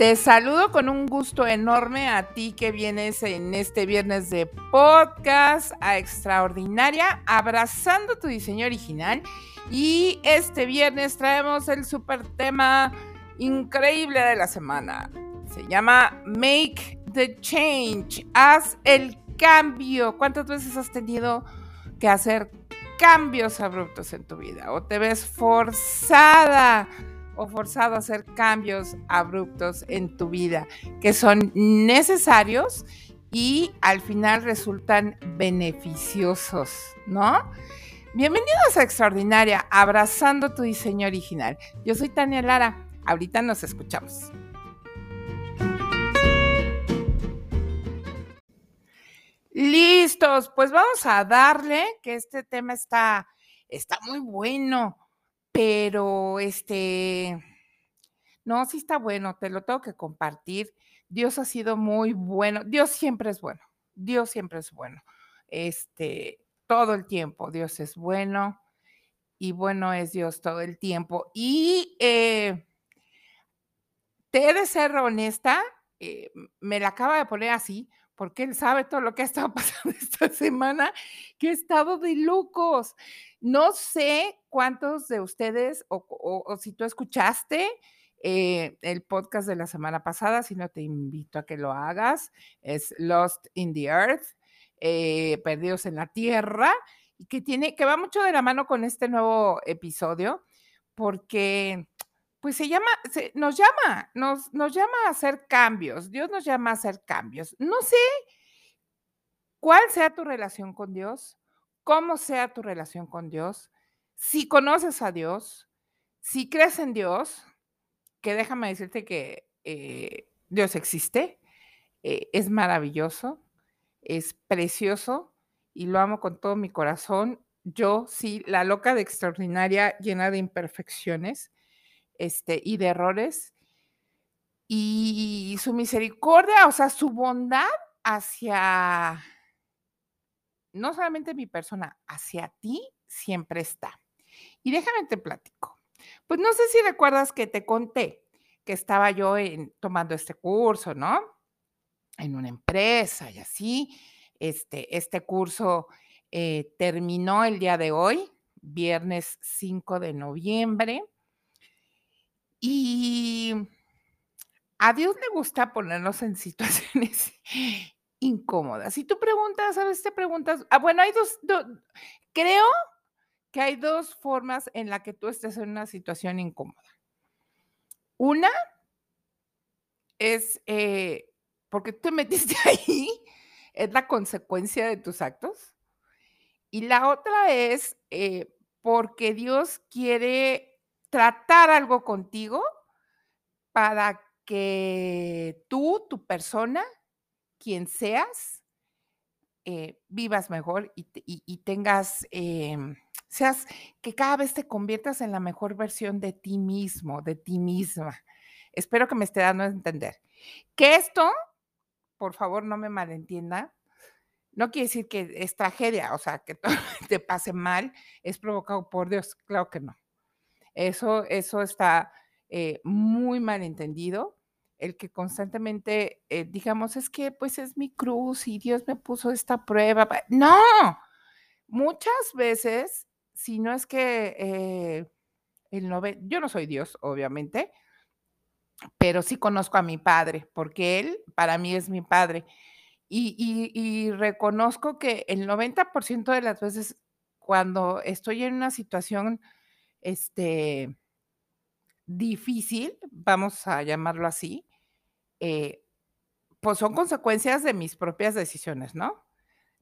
Te saludo con un gusto enorme a ti que vienes en este viernes de podcast a Extraordinaria, abrazando tu diseño original. Y este viernes traemos el super tema increíble de la semana. Se llama Make the Change. Haz el cambio. ¿Cuántas veces has tenido que hacer cambios abruptos en tu vida? ¿O te ves forzada? O forzado a hacer cambios abruptos en tu vida que son necesarios y al final resultan beneficiosos, ¿no? Bienvenidos a Extraordinaria, abrazando tu diseño original. Yo soy Tania Lara, ahorita nos escuchamos. Listos, pues vamos a darle que este tema está, está muy bueno. Pero, este, no, sí está bueno, te lo tengo que compartir. Dios ha sido muy bueno. Dios siempre es bueno. Dios siempre es bueno. Este, todo el tiempo, Dios es bueno y bueno es Dios todo el tiempo. Y eh, te he de ser honesta, eh, me la acaba de poner así, porque él sabe todo lo que ha estado pasando esta semana, que he estado de locos. No sé cuántos de ustedes, o, si tú escuchaste eh, el podcast de la semana pasada, si no te invito a que lo hagas, es Lost in the Earth, eh, Perdidos en la Tierra, y que tiene, que va mucho de la mano con este nuevo episodio, porque pues se llama, nos llama, nos, nos llama a hacer cambios. Dios nos llama a hacer cambios. No sé cuál sea tu relación con Dios, cómo sea tu relación con Dios, si conoces a Dios, si crees en Dios, que déjame decirte que eh, Dios existe, eh, es maravilloso, es precioso y lo amo con todo mi corazón. Yo sí, la loca de extraordinaria, llena de imperfecciones este, y de errores. Y su misericordia, o sea, su bondad hacia, no solamente mi persona, hacia ti siempre está. Y déjame te platico. Pues no sé si recuerdas que te conté que estaba yo tomando este curso, ¿no? En una empresa y así. Este, este curso eh, terminó el día de hoy, viernes 5 de noviembre. Y a Dios le gusta ponernos en situaciones incómodas. Si tú preguntas, a veces te preguntas, ah, bueno, hay dos, creo que hay dos formas en la que tú estés en una situación incómoda. Una es eh, porque tú te metiste ahí, es la consecuencia de tus actos. Y la otra es eh, porque Dios quiere tratar algo contigo para que tú, tu persona, quien seas, eh, vivas mejor y, tengas, em, seas, que cada vez te conviertas en la mejor versión de ti mismo, de ti misma. Espero que me esté dando a entender. Que esto, por favor, no me malentienda, no quiere decir que es tragedia, o sea, que todo te pase mal, es provocado por Dios, claro que no. Eso, eso está eh, muy mal entendido. El que constantemente eh, digamos, es que pues es mi cruz y Dios me puso esta prueba. No, muchas veces, si no es que eh, el nove, yo no soy Dios, obviamente, pero sí conozco a mi padre, porque él para mí es mi padre. Y, y reconozco que el 90% de las veces cuando estoy en una situación este, difícil, vamos a llamarlo así, eh, pues son consecuencias de mis propias decisiones, ¿no?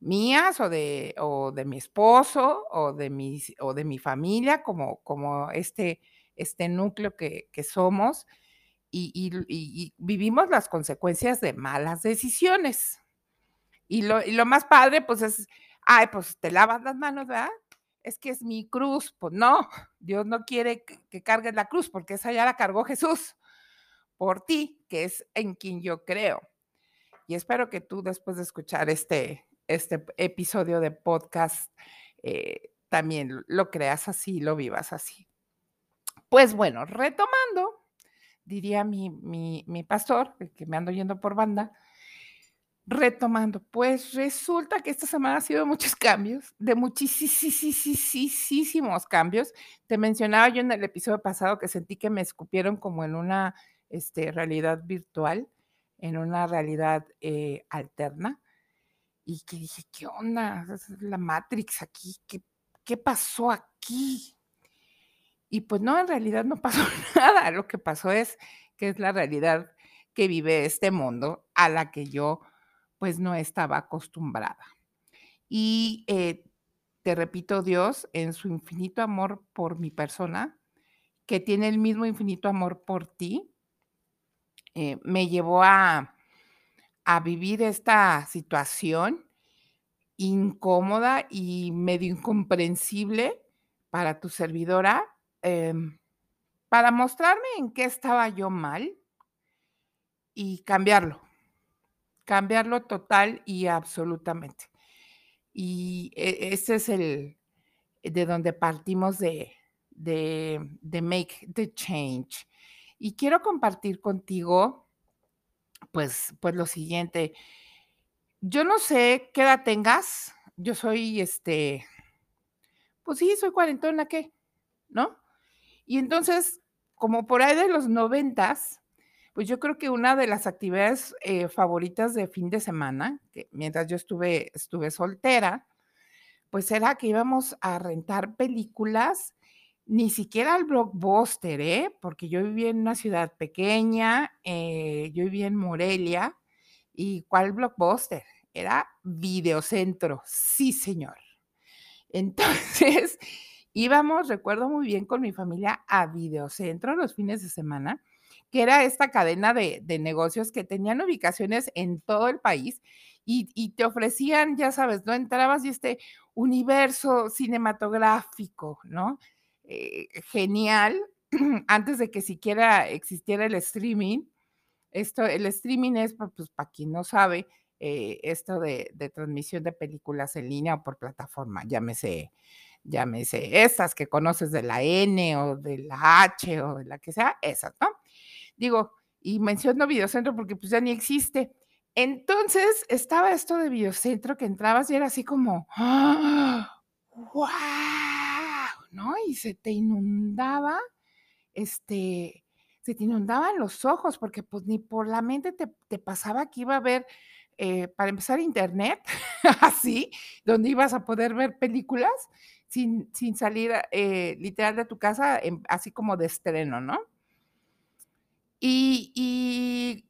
Mías o de, o de mi esposo o de, mis, o de mi familia, como, como este, este núcleo que, somos, y, vivimos las consecuencias de malas decisiones. Y lo, y lo más padre, pues es, ay, pues te lavas las manos, ¿verdad? es que es mi cruz. Pues no, Dios no quiere que, cargues la cruz porque esa ya la cargó Jesús por ti, que es en quien yo creo. Y espero que tú después de escuchar este, este episodio de podcast eh, también lo creas así, lo vivas así. Pues bueno, retomando, diría mi mi mi pastor, que me ando yendo por banda retomando, pues resulta que esta semana ha sido muchos cambios, de muchisisisisisísimos cambios. Te mencionaba yo en el episodio pasado que sentí que me escupieron como en una, este, realidad virtual, en una realidad, eh, alterna, y que dije: "¿Qué onda? ¿Es la Matrix aquí? ¿Qué qué pasó aquí?". Y pues no, en realidad no pasó nada, lo que pasó es que es la realidad que vive este mundo, a la que yo, pues, no estaba acostumbrada. Y, eh, te repito, Dios, en su infinito amor por mi persona, que tiene el mismo infinito amor por ti eh, me llevó a a vivir esta situación incómoda y medio incomprensible para tu servidora, em, para mostrarme en qué estaba yo mal y cambiarlo, cambiarlo total y absolutamente. Y e ese es el de donde partimos de de de make the change. Y quiero compartir contigo pues pues lo siguiente. Yo no sé qué edad tengas, yo soy, este pues sí, soy cuarentona, ¿qué? ¿No? Y entonces, como por ahí de los noventas, pues yo creo que una de las actividades, eh, favoritas de fin de semana, que mientras yo estuve estuve soltera, pues era que íbamos a rentar películas, ni siquiera al Blockbuster, ¿eh? Porque yo vivía en una ciudad pequeña, eh, yo vivía en Morelia, ¿y cuál Blockbuster? Era Videocentro, sí, señor. Entonces, íbamos, recuerdo muy bien, con mi familia a Videocentro los fines de semana, que era esta cadena de de negocios que tenían ubicaciones en todo el país y y te ofrecían, ya sabes, ¿no? Entrabas y este universo cinematográfico, ¿no? Eh, genial, antes de que siquiera existiera el streaming. Esto el streaming es, pues, para quien no sabe, eh, esto de transmisión de películas en línea o por plataforma, llámese llámese esas que conoces de la N o de la H o de la que sea, esas, ¿no? Digo, y menciono Videocentro porque, pues, ya ni existe. Entonces, estaba esto de Videocentro que entrabas y era así como, ¡guau!, ¿no? Y se te inundaba, este, se te inundaban los ojos porque, pues, ni por la mente te te pasaba que iba a haber, eh, para empezar, Internet, así, donde ibas a poder ver películas sin sin salir, eh, literal de tu casa, em, así como de estreno, ¿no? Y y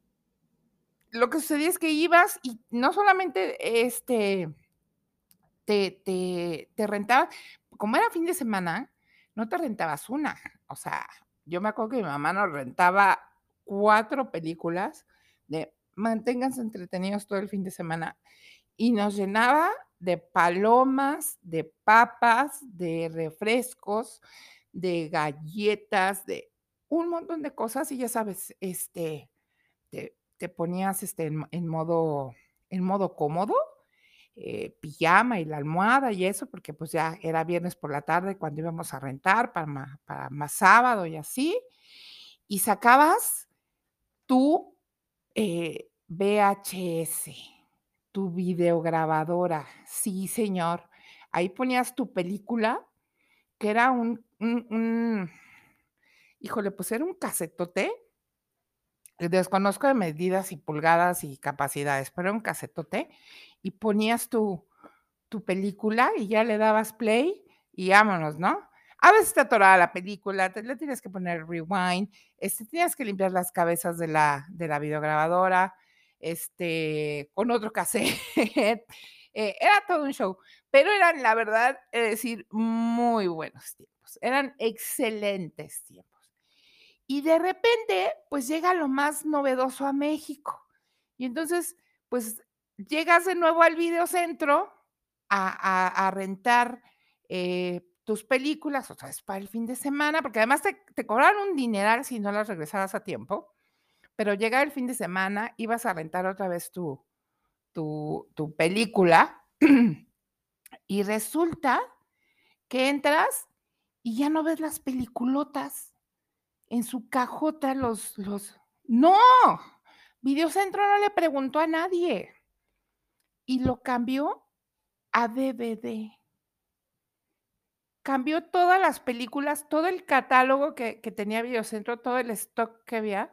lo que sucedía es que ibas y no solamente, este te te te rentaba como era fin de semana, no te rentabas una, o sea, yo me acuerdo que mi mamá nos rentaba 4 películas de manténganse entretenidos todo el fin de semana, y nos llenaba de palomas, de papas, de refrescos, de galletas, de un montón de cosas, y ya sabes, este, te ponías, este, en modo en modo cómodo, eh, pijama y la almohada y eso, porque, pues, ya era viernes por la tarde cuando íbamos a rentar para ma para más sábado y así, y sacabas tu, eh, VHS, tu videograbadora, sí, señor. Ahí ponías tu película, que era un un un híjole, pues, era un casetote. Desconozco de medidas y pulgadas y capacidades, pero era un casetote, y ponías tu tu película y ya le dabas play y vámonos, ¿no? A veces te atoraba la película, te le tienes que poner rewind, este, tenías que limpiar las cabezas de la de la videograbadora, este, con otro casete, eh, era todo un show, pero eran, la verdad, de decir, muy buenos tiempos, eran excelentes tiempos. Y de repente, pues, llega lo más novedoso a México. Y entonces, pues, llegas de nuevo al Videocentro a a rentar, eh, tus películas, otra vez para el fin de semana, porque además te cobraban un dineral si no las regresabas a tiempo, pero llegaba el fin de semana, ibas a rentar otra vez tu película, y resulta que entras y ya no ves las peliculotas. en su cajota los los ¡no! Videocentro no le preguntó a nadie. Y lo cambió a DVD. Cambió todas las películas, todo el catálogo que que tenía Videocentro, todo el stock que había,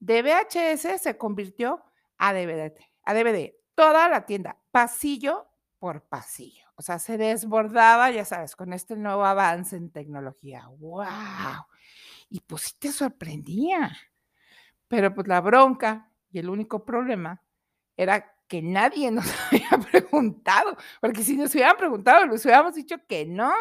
de VHS se convirtió a DVD a DVD. Toda la tienda, pasillo por pasillo. O sea, se desbordaba, ya sabes, con este nuevo avance en tecnología. ¡Guau! Y pues sí te sorprendía. Pero, pues, la bronca y el único problema era que nadie nos había preguntado, porque si nos hubieran preguntado, les hubiéramos dicho que no,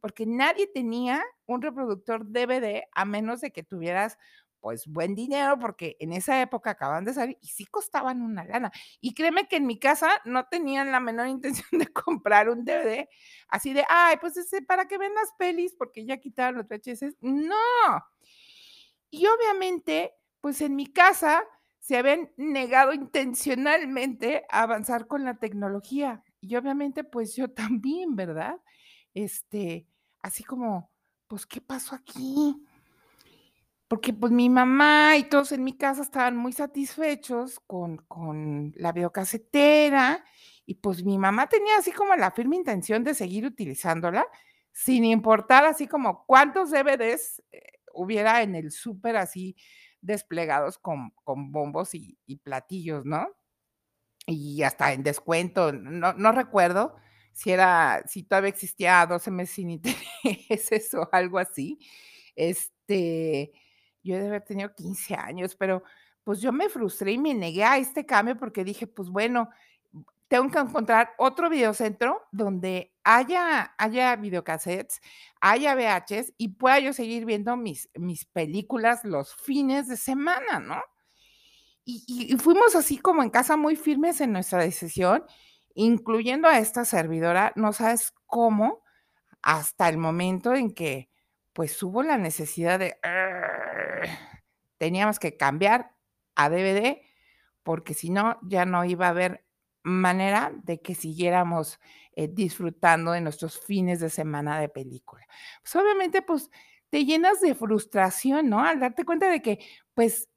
porque nadie tenía un reproductor DVD a menos de que tuvieras, pues, buen dinero, porque en esa época acababan de salir y sí costaban una lana. Y créeme que en mi casa no tenían la menor intención de comprar un DVD así de: "Ay, pues, ese para que vean las pelis, porque ya quitaron los VHS". ¡No! Y obviamente, pues, en mi casa se habían negado intencionalmente a avanzar con la tecnología. Y obviamente, pues, yo también, ¿verdad? Este, así como, pues, ¿qué pasó aquí? Porque, pues, mi mamá y todos en mi casa estaban muy satisfechos con con la videocasetera, y, pues, mi mamá tenía así como la firme intención de seguir utilizándola, sin importar así como cuántos DVDs, eh, hubiera en el súper así desplegados con con bombos y platillos, ¿no? Y hasta en descuento, no no recuerdo si era si todavía existía 12 meses sin intereses o algo así. Este, yo he de haber tenido 15 años, pero, pues, yo me frustré y me negué a este cambio porque dije: "Pues bueno, tengo que encontrar otro videocentro donde haya haya videocasetes, haya VHs y pueda yo seguir viendo mis mis películas los fines de semana", ¿no? Y fuimos así como en casa muy firmes en nuestra decisión, incluyendo a esta servidora, no sabes cómo, hasta el momento en que, pues, hubo la necesidad de teníamos que cambiar a DVD, porque si no, ya no iba a haber manera de que siguiéramos, eh, disfrutando de nuestros fines de semana de película. Pues, obviamente, pues, te llenas de frustración, ¿no? Al darte cuenta de que, pues,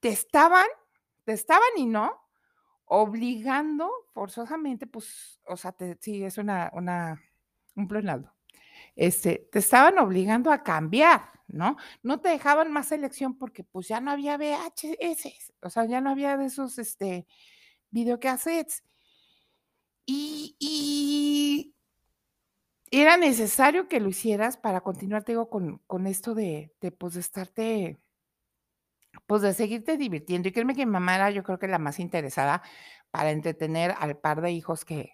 te estaban te estaban y no obligando forzosamente, pues, o sea, sí, es una una un pleonasmo. Este, te estaban obligando a cambiar, ¿no? No te dejaban más elección porque, pues, ya no había VHS, o sea, ya no había de esos, este, videocasetes. Y y era necesario que lo hicieras para continuar, te digo, con con esto de de, pues, de estarte pues, de seguirte divirtiendo. Y créeme que mi mamá era, yo creo que la más interesada para entretener al par de hijos que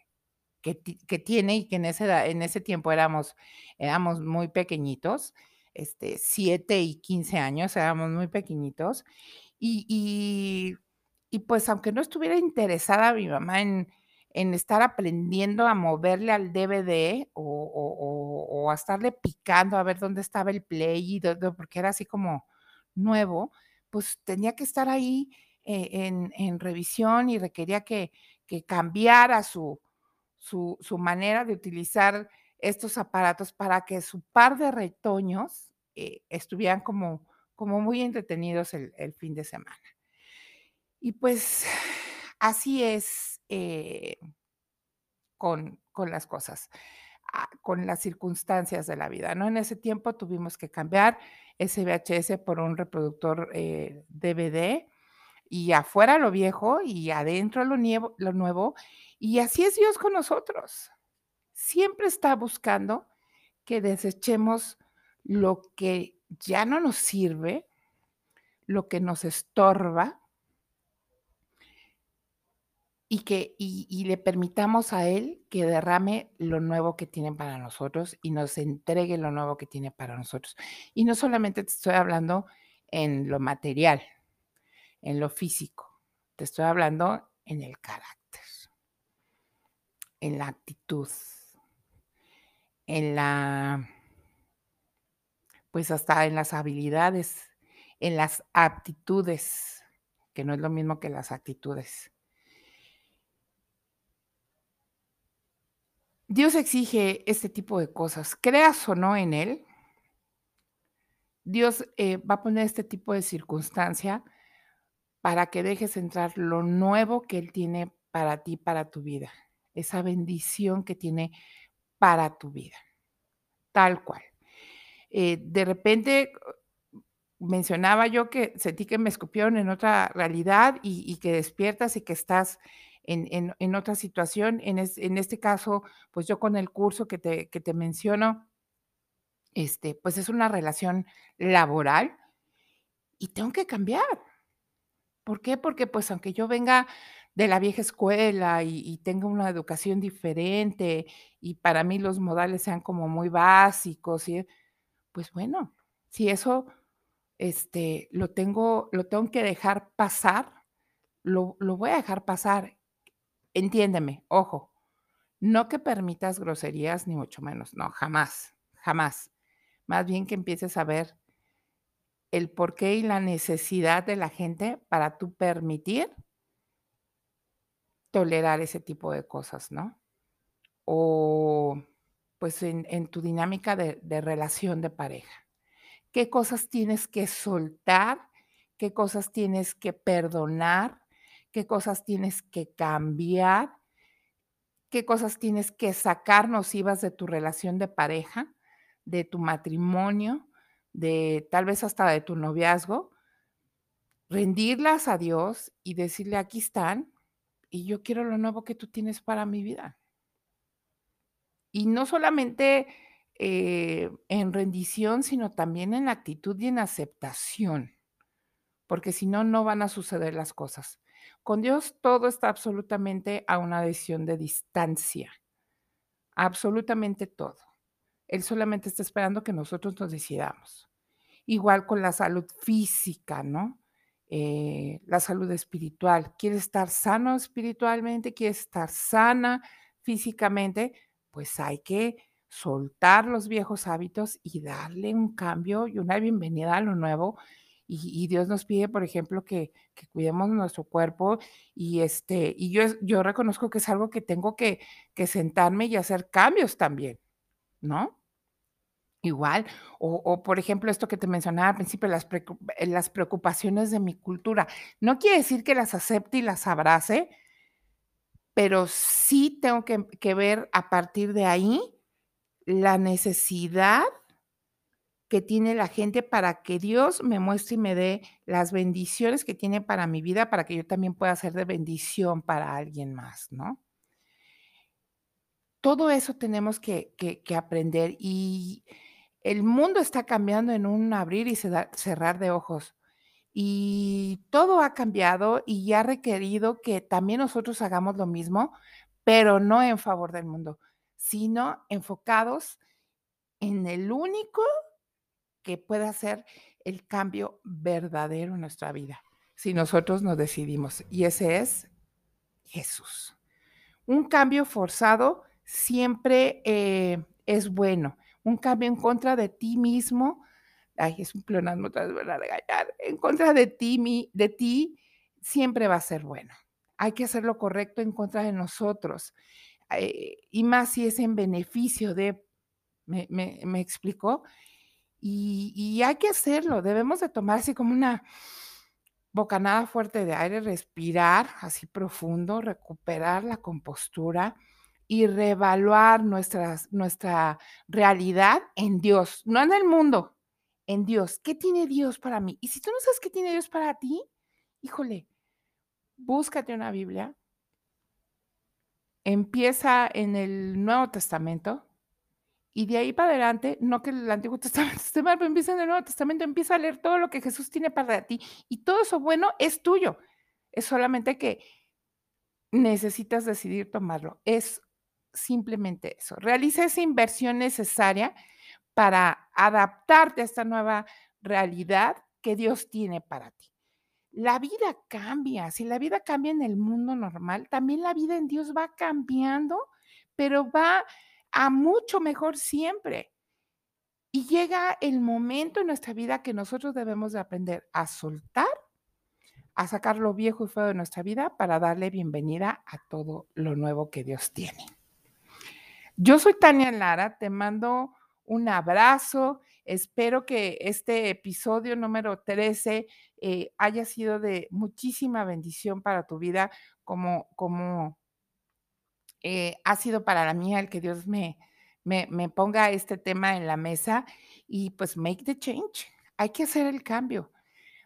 que que tiene y que en edad en ese tiempo éramos éramos muy pequeñitos, este, 7 y 15 años, éramos muy pequeñitos. Y y y, pues, aunque no estuviera interesada mi mamá en en estar aprendiendo a moverle al DVD o o a estarle picando a ver dónde estaba el play y do porque era así como nuevo, pues, tenía que estar ahí, eh, en en revisión y requería que que cambiara su su su manera de utilizar estos aparatos para que su par de retoños, eh, estuvieran como como muy entretenidos el fin de semana. Y, pues, así es, eh con con las cosas, ah, con las circunstancias de la vida, ¿no? En ese tiempo tuvimos que cambiar ese VHS por un reproductor, eh, DVD, y afuera lo viejo y adentro lo nievo lo nuevo, y así es Dios con nosotros. Siempre está buscando que desechemos lo que ya no nos sirve, lo que nos estorba y que y le permitamos a Él que derrame lo nuevo que tiene para nosotros y nos entregue lo nuevo que tiene para nosotros. Y no solamente te estoy hablando en lo material, en lo físico, te estoy hablando en el carácter en la actitud en la pues, hasta en las habilidades, en las aptitudes, que no es lo mismo que las actitudes. Dios exige este tipo de cosas, creas o no en él Dios, eh, va a poner este tipo de circunstancia para que dejes entrar lo nuevo que Él tiene para ti, para tu vida, esa bendición que tiene para tu vida, tal cual. Eh, de repente, mencionaba yo que sentí que me escupieron en otra realidad y y que despiertas y que estás en en en otra situación. En es en este caso, pues, yo con el curso que te que te menciono este, pues, es una relación laboral y tengo que cambiar. ¿Por qué? Porque, pues, aunque yo venga de la vieja escuela y y tenga una educación diferente, y para mí los modales sean como muy básicos y, pues, bueno, si eso, este, lo tengo lo tengo que dejar pasar, lo lo voy a dejar pasar. Entiéndeme, ojo, no que permitas groserías ni mucho menos, no, jamás, jamás. Más bien que empieces a ver el porqué y la necesidad de la gente para tú permitir tolerar ese tipo de cosas, ¿no? O, pues, en tu dinámica de relación de pareja. ¿Qué cosas tienes que soltar? ¿Qué cosas tienes que perdonar? ¿Qué cosas tienes que cambiar? ¿Qué cosas tienes que sacar nocivas de tu relación de pareja, de tu matrimonio, de tal vez hasta de tu noviazgo? Rendirlas a Dios y decirle: "Aquí están, y yo quiero lo nuevo que tú tienes para mi vida". Y no solamente, eh, en rendición, sino también en actitud y en aceptación, porque si no, no van a suceder las cosas. Con Dios todo está absolutamente a una decisión de distancia, absolutamente todo. Él solamente está esperando que nosotros nos decidamos. Igual con la salud física, ¿no? Eh, la salud espiritual. ¿Quieres estar sano espiritualmente? ¿Quieres estar sana físicamente? Pues hay que soltar los viejos hábitos y darle un cambio y una bienvenida a lo nuevo. Y y Dios nos pide, por ejemplo, que que cuidemos nuestro cuerpo y, este, y yo yo reconozco que es algo que tengo que que sentarme y hacer cambios también, ¿no? Igual, o o, por ejemplo, esto que te mencionaba al principio, las precu eh, las preocupaciones de mi cultura. No quiere decir que las acepte y las abrace pero sí tengo que que ver a partir de ahí la necesidad que tiene la gente para que Dios me muestre y me dé las bendiciones que tiene para mi vida, para que yo también pueda ser de bendición para alguien más, ¿no? Todo eso tenemos que aprender, y el mundo está cambiando en un abrir y cerrar de ojos, y todo ha cambiado y ha requerido que también nosotros hagamos lo mismo, pero no en favor del mundo, sino enfocados en el único que puede hacer el cambio verdadero en nuestra vida, si nosotros nos decidimos, y ese es Jesús. Un cambio forzado siempre, eh, es bueno, un cambio en contra de ti mismo, ay, es un pleonasmo a regañar, en contra de ti mi de ti, siempre va a ser bueno. Hay que hacer lo correcto en contra de nosotros, eh, y más si es en beneficio de, ¿me me me explico? Y hay que hacerlo, debemos de tomar así como una bocanada fuerte de aire, respirar así profundo, recuperar la compostura y reevaluar nuestra realidad en Dios, no en el mundo, en Dios. ¿Qué tiene Dios para mí? Y si tú no sabes qué tiene Dios para ti, híjole, búscate una Biblia empieza en el Nuevo Testamento, y de ahí para adelante, no que el Antiguo Testamento esté mal, pero empieza en el Nuevo Testamento, empieza a leer todo lo que Jesús tiene para ti, y todo eso bueno es tuyo, es solamente que necesitas decidir tomarlo, es simplemente eso. Realiza esa inversión necesaria para adaptarte a esta nueva realidad que Dios tiene para ti. La vida cambia, si la vida cambia en el mundo normal, también la vida en Dios va cambiando, pero va a mucho mejor siempre. Y llega el momento en nuestra vida que nosotros debemos de aprender a soltar, a sacar lo viejo y feo de nuestra vida para darle bienvenida a todo lo nuevo que Dios tiene. Yo soy Tania Lara, te mando un abrazo. Espero que este episodio número 13 eh, haya sido de muchísima bendición para tu vida, como, como eh, ha sido para la mía el que Dios me, me, me ponga este tema en la mesa y pues make the change. Hay que hacer el cambio.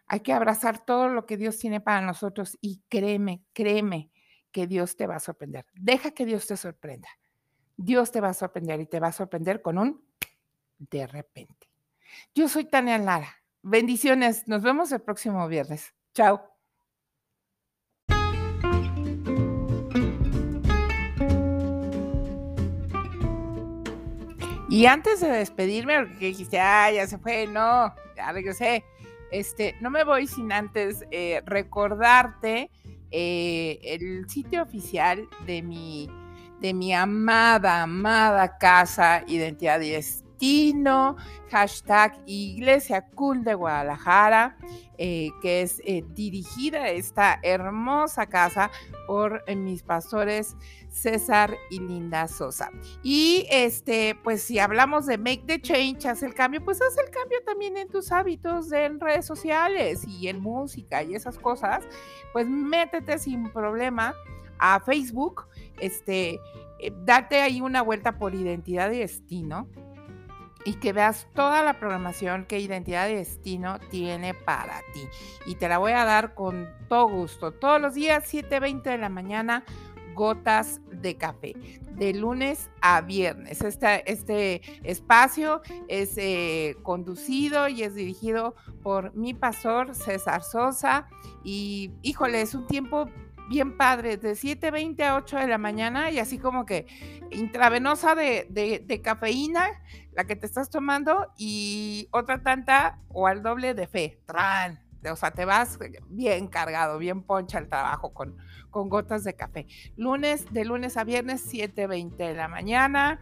Hay que abrazar todo lo que Dios tiene para nosotros y créeme, créeme que Dios te va a sorprender. Deja que Dios te sorprenda. Dios te va a sorprender y te va a sorprender con un de repente. Yo soy Tania Lara. Bendiciones. Nos vemos el próximo viernes. Chao. Y antes de despedirme, porque dijiste, ah, ya se fue, no, ya regresé. Este, no me voy sin antes eh, recordarte eh, el sitio oficial de mi, de mi amada, amada casa Identidad 10 Hashtag Iglesia Cool de Guadalajara, eh, que es eh, dirigida esta hermosa casa por eh, mis pastores César y Linda Sosa. Y este, pues si hablamos de make the change, haz el cambio, pues haz el cambio también en tus hábitos en redes sociales y en música y esas cosas, pues métete sin problema a Facebook, este, date ahí una vuelta por identidad y destino y que veas toda la programación que Identidad y Destino tiene para ti. Y te la voy a dar con todo gusto. Todos los días, 7.20 de la mañana, Gotas de Café, de lunes a viernes. Este, este espacio es eh, conducido y es dirigido por mi pastor César Sosa y híjole, es un tiempo bien padre, de 7.20 a 8 de la mañana y así como que intravenosa de, de, cafeína, la que te estás tomando, y otra tanta o al doble de fe. Tran. O sea, te vas bien cargado, bien poncha al trabajo con, con gotas de café. Lunes, de lunes a viernes, 7.20 de la mañana.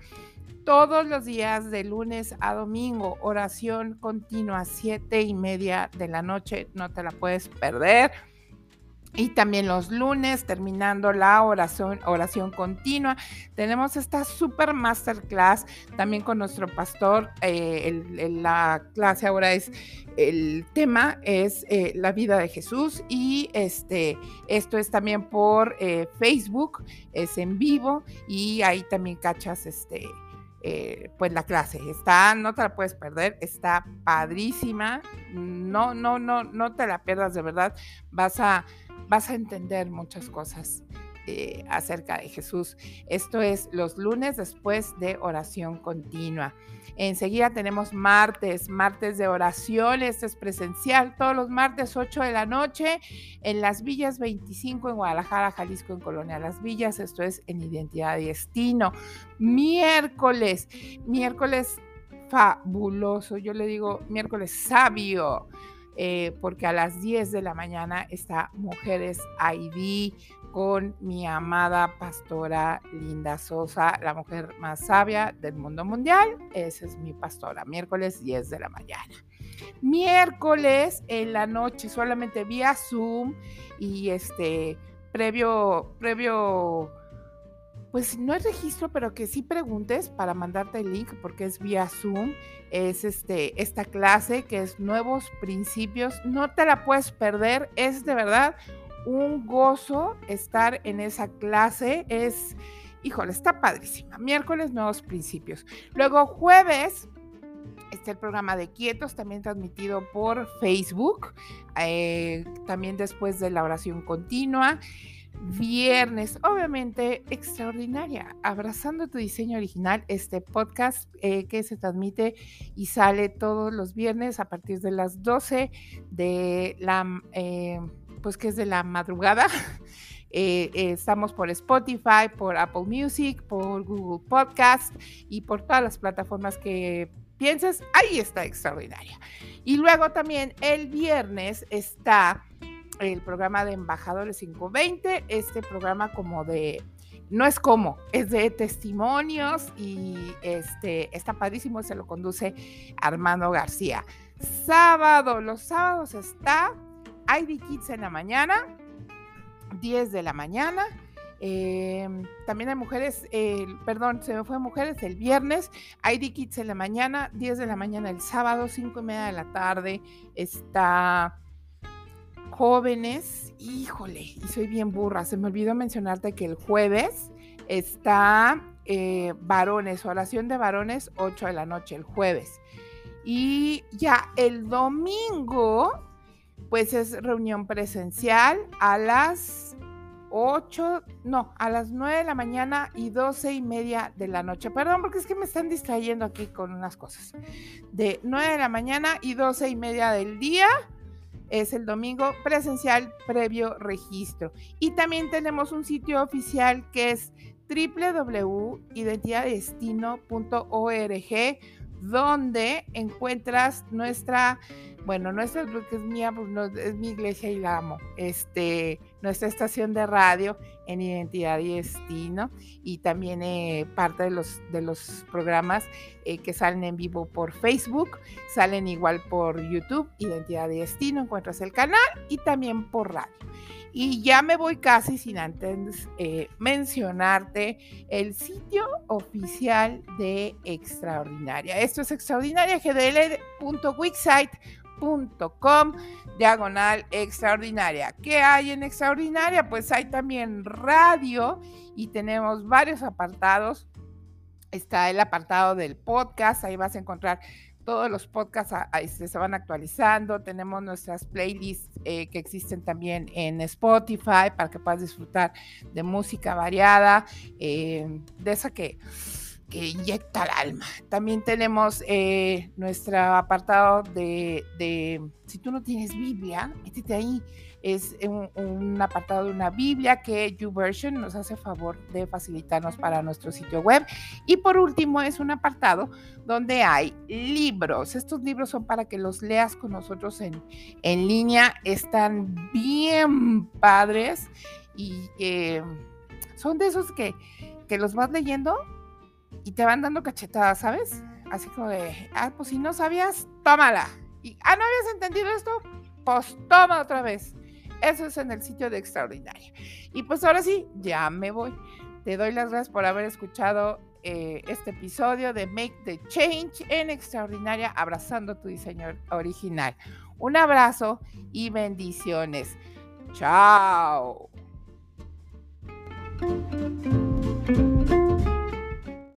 Todos los días, de lunes a domingo, oración continua, siete y media de la noche. No te la puedes perder. Y también los lunes, terminando la oración, oración continua, tenemos esta super masterclass también con nuestro pastor. Eh, la clase ahora es, el tema es eh, la vida de Jesús y este, esto es también por eh, Facebook, es en vivo y ahí también cachas este, pues la clase. Está, no te la puedes perder, está padrísima. No, no, no, no te la pierdas de verdad. Vas a vas a entender muchas cosas eh, acerca de Jesús. Esto es los lunes después de oración continua. Enseguida tenemos martes, martes de oración. Este es presencial todos los martes 8 de la noche en Las Villas 25 en Guadalajara, Jalisco, en Colonia Las Villas. Esto es en Identidad y Destino. Miércoles, miércoles fabuloso. Yo le digo miércoles sabio eh, porque a las 10 de la mañana está Mujeres ID con mi amada pastora Linda Sosa, la mujer más sabia del mundo mundial. Esa es mi pastora, miércoles 10 de la mañana. Miércoles en la noche, solamente vía Zoom y este previo, previo pues no es registro, pero que sí preguntes para mandarte el link porque es vía Zoom. Es este, esta clase que es nuevos principios. No te la puedes perder. Es de verdad un gozo estar en esa clase. Es, híjole, está padrísima. Miércoles, nuevos principios. Luego jueves, está el programa de Quietos, también transmitido por Facebook, eh, también después de la oración continua viernes, obviamente extraordinaria, abrazando tu diseño original, este podcast eh, que se transmite y sale todos los viernes a partir de las 12 de la, eh, pues que es de la madrugada. Eh, estamos por Spotify, por Apple Music, por Google Podcast y por todas las plataformas que pienses. Ahí está extraordinaria. Y luego también el viernes está el programa de Embajadores 520, este programa como de, no es como, es de testimonios y este, está padrísimo, se lo conduce Armando García. Sábado, los sábados está ID Kids en la mañana, 10 de la mañana, Em, también hay mujeres, perdón, se me fue mujeres el viernes, ID Kids en la mañana, 10 de la mañana el sábado, 5 y media de la tarde, está jóvenes, híjole, y soy bien burra, se me olvidó mencionarte que el jueves está eh, varones, oración de varones, 8 de la noche, el jueves. Y ya el domingo, pues es reunión presencial a las 8, no, a las 9 de la mañana y 12 y media de la noche. Perdón, porque es que me están distrayendo aquí con unas cosas. De 9 de la mañana y 12 y media del día es el domingo presencial previo registro. Y también tenemos un sitio oficial que es www.identidadestino.org donde encuentras nuestra, bueno, nuestra, porque es mía, pues es mi iglesia y la amo, este, nuestra estación de radio en Identidad y Destino y también eh, parte de los, de los programas eh, que salen en vivo por Facebook, salen igual por YouTube, Identidad y Destino, encuentras el canal y también por radio. Y ya me voy casi sin antes eh, mencionarte el sitio oficial de Extraordinaria. Esto es extraordinariagdl.wixsite.com diagonal extraordinaria. ¿Qué hay en extraordinaria? Pues hay también radio y tenemos varios apartados. Está el apartado del podcast, ahí vas a encontrar todos los podcasts este, se van actualizando, tenemos nuestras playlists eh, que existen también en Spotify para que puedas disfrutar de música variada, eh, de esa que, inyecta el alma. También tenemos eh, nuestro apartado de, de, si tú no tienes Biblia, métete ahí es un, apartado de una Biblia que YouVersion nos hace favor de facilitarnos para nuestro sitio web. Y por último es un apartado donde hay libros. Estos libros son para que los leas con nosotros en, en línea. Están bien padres y eh, son de esos que, que los vas leyendo y te van dando cachetadas, ¿sabes? Así como de, ah, pues si no sabías, tómala. Y, ah, ¿no habías entendido esto? Pues toma otra vez. Eso es en el sitio de Extraordinaria. Y pues ahora sí, ya me voy. Te doy las gracias por haber escuchado eh, este episodio de Make the Change en Extraordinaria, abrazando tu diseño original. Un abrazo y bendiciones. Chao.